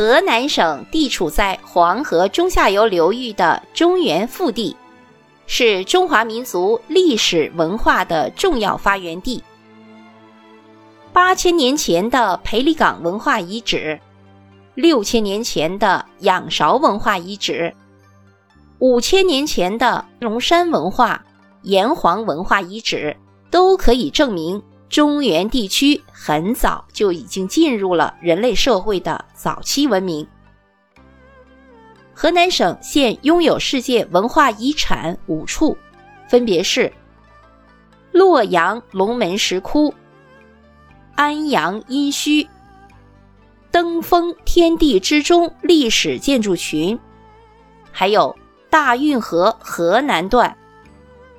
河南省地处在黄河中下游流域的中原腹地，是中华民族历史文化的重要发源地。八千年前的裴李岗文化遗址，六千年前的仰韶文化遗址，五千年前的龙山文化、炎黄文化遗址，都可以证明。中原地区很早就已经进入了人类社会的早期文明。河南省现拥有世界文化遗产五处，分别是洛阳龙门石窟、安阳殷墟、登封天地之中历史建筑群，还有大运河河南段、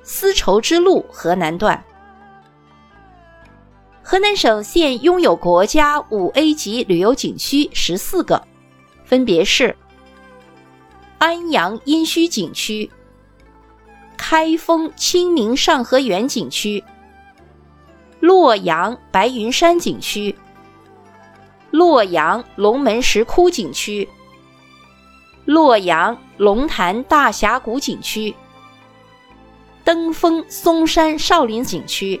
丝绸之路河南段。河南省现拥有国家五 A 级旅游景区十四个，分别是安阳殷墟景区、开封清明上河园景区、洛阳白云山景区、洛阳龙门石窟景区、洛阳龙潭大峡谷景区、登封嵩山少林景区。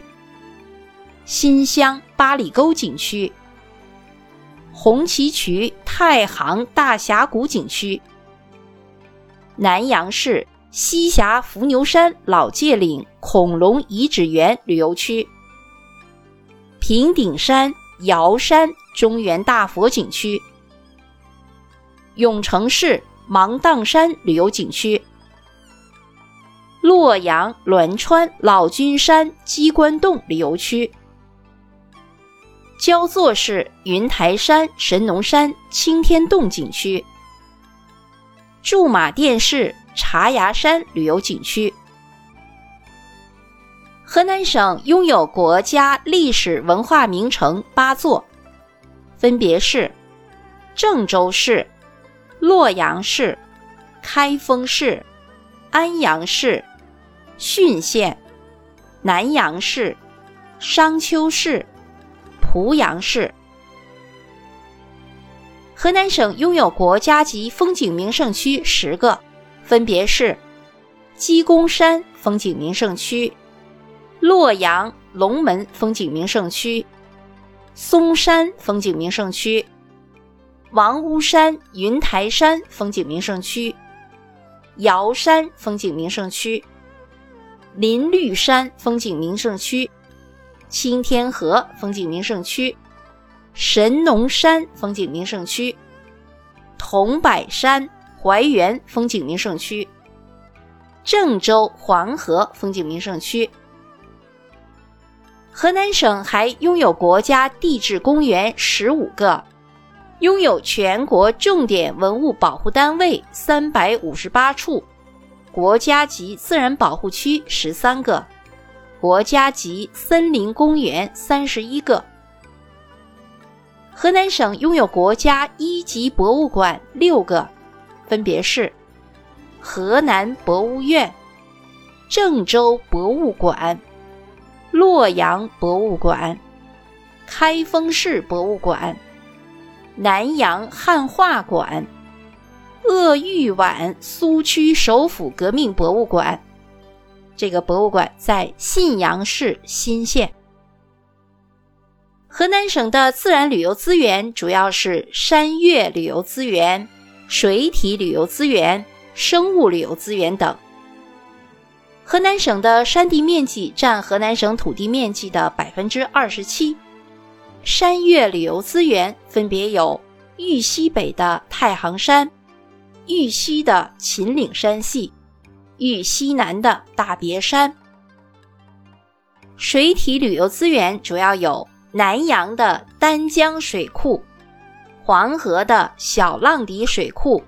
新乡八里沟景区、红旗渠太行大峡谷景区、南阳市西峡伏牛山老界岭恐龙遗址园旅游区、平顶山瑶山中原大佛景区、永城市芒砀山旅游景区、洛阳栾川老君山鸡冠洞旅游区。焦作市云台山神农山青天洞景区、驻马店市茶崖山旅游景区。河南省拥有国家历史文化名城八座，分别是郑州市、洛阳市、开封市、安阳市、浚县、南阳市、商丘市。濮阳市，河南省拥有国家级风景名胜区十个，分别是鸡公山风景名胜区、洛阳龙门风景名胜区、嵩山风景名胜区、王屋山云台山风景名胜区、瑶山风景名胜区、林绿山风景名胜区。青天河风景名胜区、神农山风景名胜区、桐柏山怀园风景名胜区、郑州黄河风景名胜区。河南省还拥有国家地质公园十五个，拥有全国重点文物保护单位三百五十八处，国家级自然保护区十三个。国家级森林公园三十一个。河南省拥有国家一级博物馆六个，分别是河南博物院、郑州博物馆、洛阳博物馆、开封市博物馆、南阳汉画馆、鄂豫皖苏区首府革命博物馆。这个博物馆在信阳市新县。河南省的自然旅游资源主要是山岳旅游资源、水体旅游资源、生物旅游资源等。河南省的山地面积占河南省土地面积的百分之二十七。山岳旅游资源分别有豫西北的太行山、豫西的秦岭山系。豫西南的大别山，水体旅游资源主要有南阳的丹江水库、黄河的小浪底水库，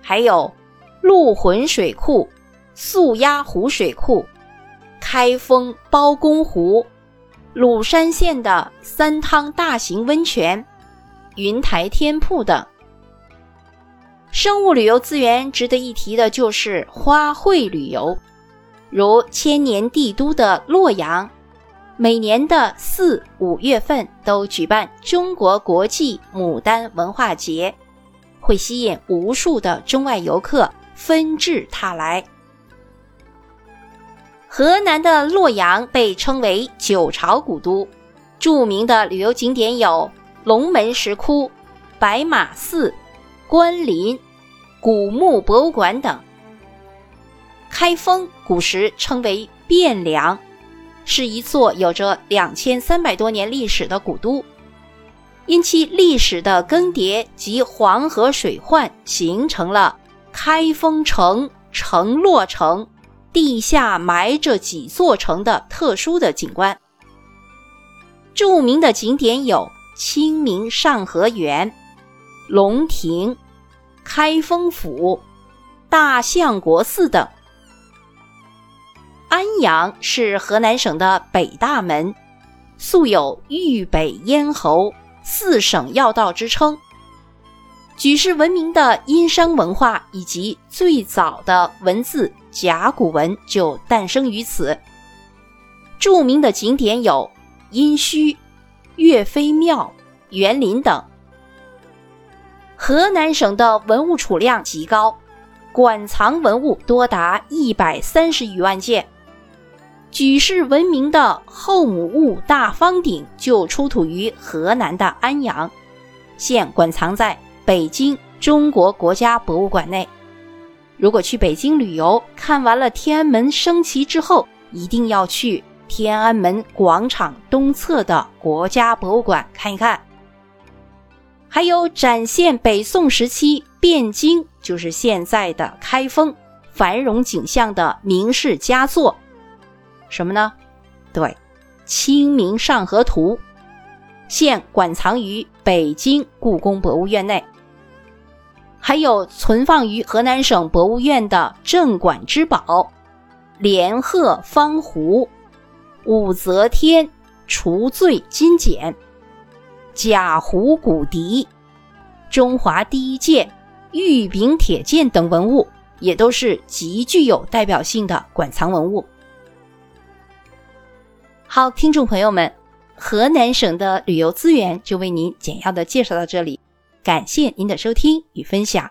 还有鹿浑水库、素鸭湖水库、开封包公湖、鲁山县的三汤大型温泉、云台天瀑等。生物旅游资源值得一提的就是花卉旅游，如千年帝都的洛阳，每年的四五月份都举办中国国际牡丹文化节，会吸引无数的中外游客纷至沓来。河南的洛阳被称为九朝古都，著名的旅游景点有龙门石窟、白马寺、关林、古墓博物馆等。开封古时称为汴梁，是一座有着两千三百多年历史的古都。因其历史的更迭及黄河水患，形成了开封城城洛城，地下埋着几座城的特殊的景观。著名的景点有清明上河园、龙亭、开封府、大相国寺等。安阳是河南省的北大门，素有豫北咽喉。四省要道之称，举世闻名的殷商文化以及最早的文字甲骨文就诞生于此。著名的景点有殷墟、岳飞庙、园林等。河南省的文物储量极高，馆藏文物多达一百三十余万件。举世闻名的后母戊大方鼎就出土于河南的安阳，现馆藏在北京中国国家博物馆内。如果去北京旅游，看完了天安门升旗之后，一定要去天安门广场东侧的国家博物馆看一看。还有展现北宋时期汴京，就是现在的开封繁荣景象的名士佳作。什么呢？对，《清明上河图》现馆藏于北京故宫博物院内，还有存放于河南省博物院的镇馆之宝——连鹤方壶、武则天除罪金简、贾湖骨笛、中华第一剑玉柄铁剑等文物，也都是极具有代表性的馆藏文物。好，听众朋友们，河南省的旅游资源就为您简要的介绍到这里，感谢您的收听与分享。